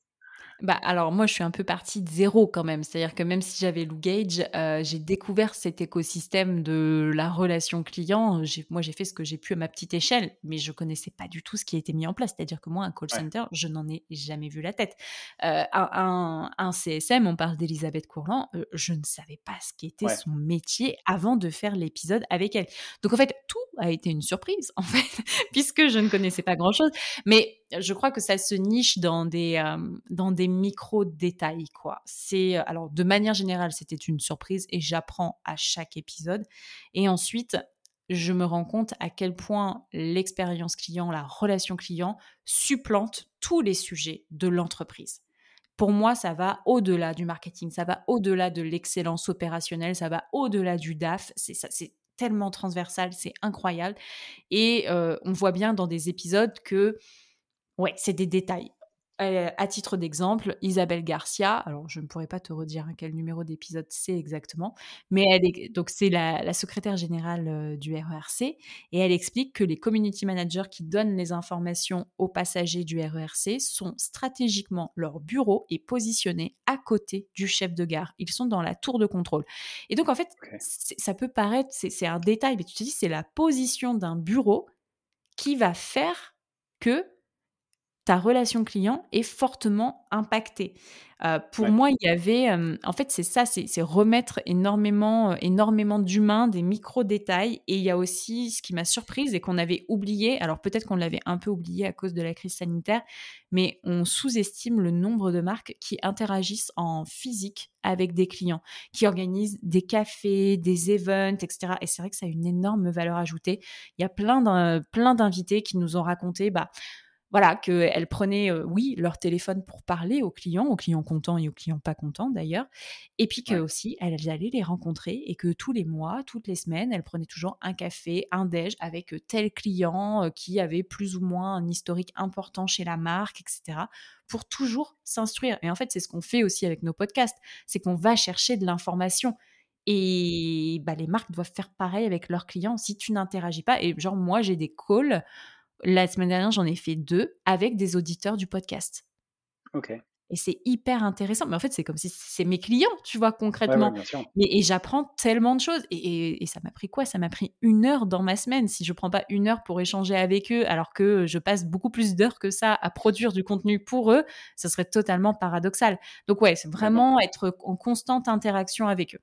Bah, alors moi, je suis un peu partie de zéro quand même. C'est-à-dire que même si j'avais Lou Gage, euh, j'ai découvert cet écosystème de la relation client. Moi, j'ai fait ce que j'ai pu à ma petite échelle, mais je connaissais pas du tout ce qui a été mis en place. C'est-à-dire que moi, un call center, je n'en ai jamais vu la tête. Euh, un, un, CSM, on parle d'Elisabeth Courland, euh, je ne savais pas ce qui était son métier avant de faire l'épisode avec elle. Donc en fait, tout a été une surprise, en fait, puisque je ne connaissais pas grand-chose. Mais je crois que ça se niche dans des, dans des micro-détails, quoi. C'est, euh, alors, de manière générale, c'était une surprise et j'apprends à chaque épisode. Et ensuite, je me rends compte à quel point l'expérience client, la relation client supplante tous les sujets de l'entreprise. Pour moi, ça va au-delà du marketing, ça va au-delà de l'excellence opérationnelle, ça va au-delà du DAF. C'est ça, c'est tellement transversal, c'est incroyable. Et euh, on voit bien dans des épisodes que Ouais, c'est des détails. Euh, à titre d'exemple, Isabelle Garcia, alors je ne pourrais pas te redire quel numéro d'épisode c'est exactement, mais elle est, donc c'est la, secrétaire générale euh, du RERC et elle explique que les community managers qui donnent les informations aux passagers du RERC sont stratégiquement leur bureau est positionné à côté du chef de gare. Ils sont dans la tour de contrôle. Et donc en fait, ça peut paraître, c'est un détail, mais tu te dis c'est la position d'un bureau qui va faire que ta relation client est fortement impactée. Euh, pour moi, il y avait, en fait, c'est ça, c'est remettre énormément, énormément d'humains, des micro-détails. Et il y a aussi ce qui m'a surprise et qu'on avait oublié, alors peut-être qu'on l'avait un peu oublié à cause de la crise sanitaire, mais on sous-estime le nombre de marques qui interagissent en physique avec des clients, qui organisent des cafés, des events, etc. Et c'est vrai que ça a une énorme valeur ajoutée. Il y a plein d'invités qui nous ont raconté, bah, voilà, qu'elles prenaient, euh, oui, leur téléphone pour parler aux clients, aux clients contents et aux clients pas contents d'ailleurs, et puis que aussi elles allaient les rencontrer et que tous les mois, toutes les semaines, elles prenaient toujours un café, un déj avec euh, tel client euh, qui avait plus ou moins un historique important chez la marque, etc., pour toujours s'instruire. Et en fait, c'est ce qu'on fait aussi avec nos podcasts, c'est qu'on va chercher de l'information. Et bah, les marques doivent faire pareil avec leurs clients. Si tu n'interagis pas, et genre moi j'ai des calls la semaine dernière, j'en ai fait deux avec des auditeurs du podcast. Ok. Et c'est hyper intéressant. Mais en fait, c'est comme si c'est mes clients, tu vois, concrètement. et j'apprends tellement de choses. Et, ça m'a pris quoi? Ça m'a pris une heure dans ma semaine. Si je prends pas une heure pour échanger avec eux, alors que je passe beaucoup plus d'heures que ça à produire du contenu pour eux, ce serait totalement paradoxal. Donc ouais, c'est vraiment être en constante interaction avec eux.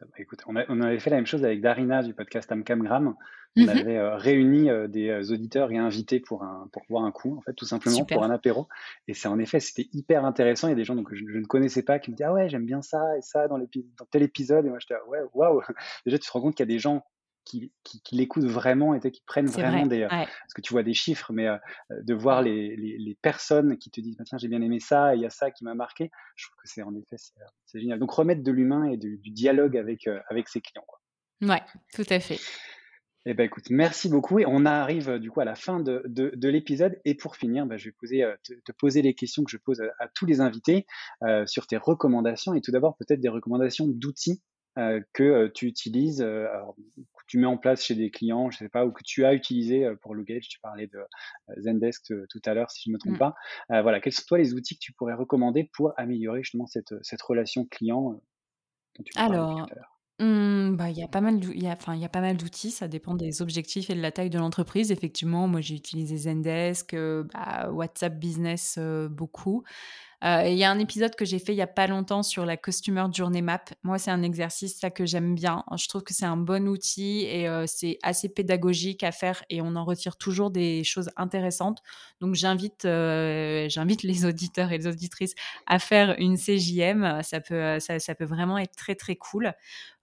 Bah, écoute, on, avait fait la même chose avec Darina du podcast Amcamgram. On mmh avait euh, réuni euh, des euh, auditeurs et invités pour, un, pour boire un coup, en fait, tout simplement pour un apéro. Et c'est en effet, c'était hyper intéressant. Il y a des gens donc, que je, ne connaissais pas qui me disaient Ah ouais, j'aime bien ça et ça dans, dans tel épisode. Et moi, j'étais ah Ouais, waouh Déjà, tu te rends compte qu'il y a des gens qui, qui, l'écoutent vraiment et qui prennent vraiment des. Parce que tu vois des chiffres, mais de voir les, les, personnes qui te disent bah, Tiens, j'ai bien aimé ça, il y a ça qui m'a marqué, je trouve que c'est en effet c'est génial. Donc remettre de l'humain et du, dialogue avec, avec ses clients. Quoi. Ouais, tout à fait. Eh ben écoute, merci beaucoup. Et on arrive du coup à la fin de, de, l'épisode. Et pour finir, bah, je vais poser, te, poser les questions que je pose à, tous les invités sur tes recommandations. Et tout d'abord, peut-être des recommandations d'outils que tu utilises, tu mets en place chez des clients, je sais pas, ou que tu as utilisé pour Lugage. Tu parlais de Zendesk tout à l'heure, si je ne me trompe mmh. pas. voilà, quels sont toi les outils que tu pourrais recommander pour améliorer justement cette, cette relation client dont tu Alors, tout à l'heure? Mmh, bah, il y a pas mal il y a enfin, il y a pas mal d'outils, ça dépend des objectifs et de la taille de l'entreprise. Effectivement, moi, j'ai utilisé Zendesk, bah, WhatsApp Business, beaucoup. Euh, il y a un épisode que j'ai fait il y a pas longtemps sur la Customer Journey Map. Moi, c'est un exercice ça que j'aime bien. Je trouve que c'est un bon outil et euh, c'est assez pédagogique à faire et on en retire toujours des choses intéressantes. Donc, j'invite, euh, j'invite les auditeurs et les auditrices à faire une CJM. Ça peut, ça, ça peut vraiment être très très cool.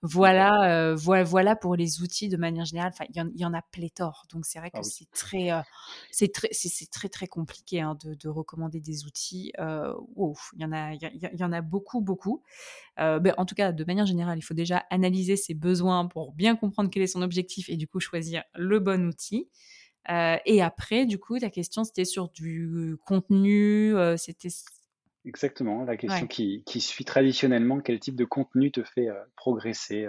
Voilà, voilà, voilà pour les outils de manière générale. Enfin, il y, en a pléthore. Donc, c'est vrai que ah c'est très, c'est très, c'est très très compliqué hein, de, de, recommander des outils. Euh, il y en a, il y, en a beaucoup, beaucoup. Ben, en tout cas, de manière générale, il faut déjà analyser ses besoins pour bien comprendre quel est son objectif et du coup choisir le bon outil. et après, du coup, ta question, c'était sur du contenu, c'était Exactement, la question qui, qui, suit traditionnellement, quel type de contenu te fait progresser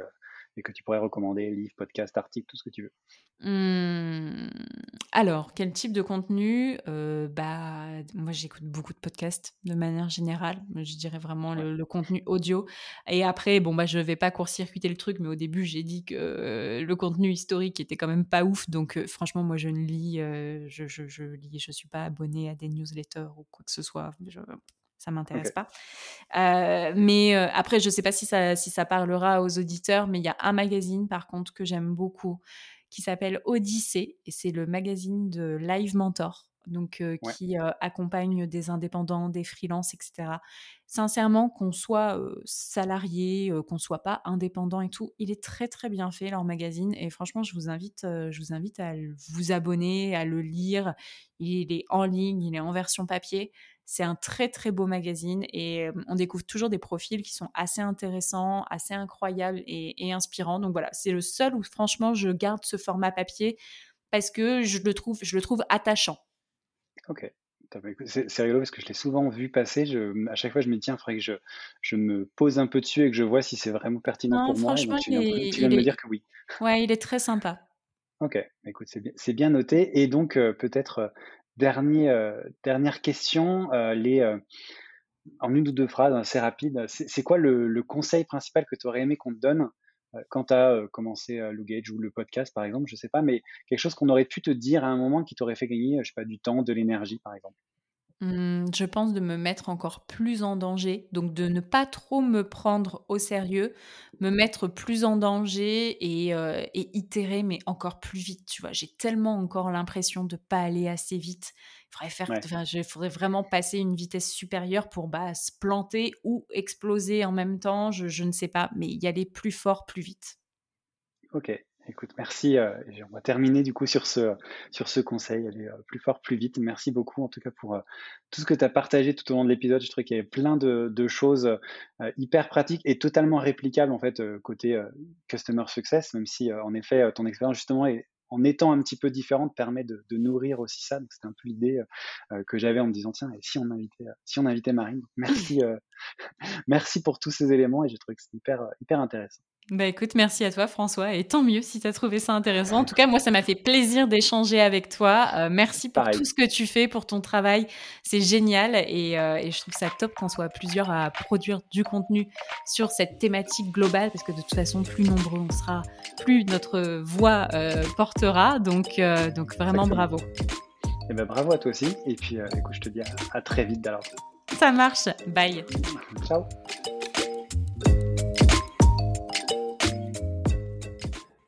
et que tu pourrais recommander, livres, podcasts, articles, tout ce que tu veux. Mmh, alors, quel type de contenu euh, Bah, moi, j'écoute beaucoup de podcasts de manière générale. Je dirais vraiment le, contenu audio. Et après, bon, bah, je vais pas court-circuiter le truc, mais au début, j'ai dit que euh, le contenu historique était quand même pas ouf. Donc, euh, franchement, moi, je ne lis, je, je, je, lis, je suis pas abonnée à des newsletters ou quoi que ce soit. Je, ça m'intéresse pas. mais après, je sais pas si ça, si ça parlera aux auditeurs, mais il y a un magazine, par contre, que j'aime beaucoup qui s'appelle Odyssée et c'est le magazine de Live Mentor, donc euh, qui euh, accompagne des indépendants, des freelances, etc. Sincèrement, qu'on soit euh, salarié, qu'on soit pas indépendant et tout, il est très très bien fait leur magazine et franchement, je vous invite, je vous invite à vous abonner, à le lire. Il est en ligne, il est en version papier. C'est un très très beau magazine et on découvre toujours des profils qui sont assez intéressants, assez incroyables et, inspirants. Donc voilà, c'est le seul où franchement je garde ce format papier parce que je le trouve, je le trouve attachant. Ok. C'est rigolo parce que je l'ai souvent vu passer. Je, à chaque fois, je me dis, tiens, il faudrait que je, je, me pose un peu dessus et que je vois si c'est vraiment pertinent pour moi. Et donc, tu viens, de me dire que oui. Ouais, il est très sympa. Ok, écoute, c'est bien, bien, noté. Et donc, peut-être Dernier, euh, dernière question, euh, les, euh, en une ou deux phrases assez rapides, c'est quoi le, conseil principal que tu aurais aimé qu'on te donne quand tu as commencé Lugage ou le podcast, par exemple, je sais pas, mais quelque chose qu'on aurait pu te dire à un moment qui t'aurait fait gagner, je sais pas, du temps, de l'énergie, par exemple? Mmh, je pense de me mettre encore plus en danger, donc de ne pas trop me prendre au sérieux, me mettre plus en danger et, euh, itérer, mais encore plus vite, tu vois? J'ai tellement encore l'impression de pas aller assez vite. Il faudrait faire faudrait vraiment passer une vitesse supérieure pour, bah, se planter ou exploser en même temps, je je ne sais pas, mais y aller plus fort, plus vite. OK. Écoute, merci. Euh, on va terminer du coup sur ce, sur ce conseil. Aller euh, plus fort, plus vite. Merci beaucoup en tout cas pour euh, tout ce que tu as partagé tout au long de l'épisode. Je trouve qu'il y avait plein de, de choses euh, hyper pratiques et totalement réplicables en fait côté customer success, même si en effet ton expérience justement est en étant un petit peu différente permet de, de nourrir aussi ça. Donc c'était un peu l'idée que j'avais en me disant tiens et si on invitait si on invitait Marine? Merci merci pour tous ces éléments et j'ai trouvé que c'était hyper hyper intéressant. Bah écoute, merci à toi François et tant mieux si tu as trouvé ça intéressant. En tout cas, moi, ça m'a fait plaisir d'échanger avec toi. Euh, merci pour tout ce que tu fais, pour ton travail. C'est génial et, euh, et, je trouve ça top qu'on soit plusieurs à produire du contenu sur cette thématique globale parce que de toute façon, plus nombreux on sera, plus notre voix euh, portera. Donc, donc vraiment bravo. Et eh ben, bravo à toi aussi. Et puis, écoute, je te dis à, à très vite alors. Ça marche. Bye. Ciao.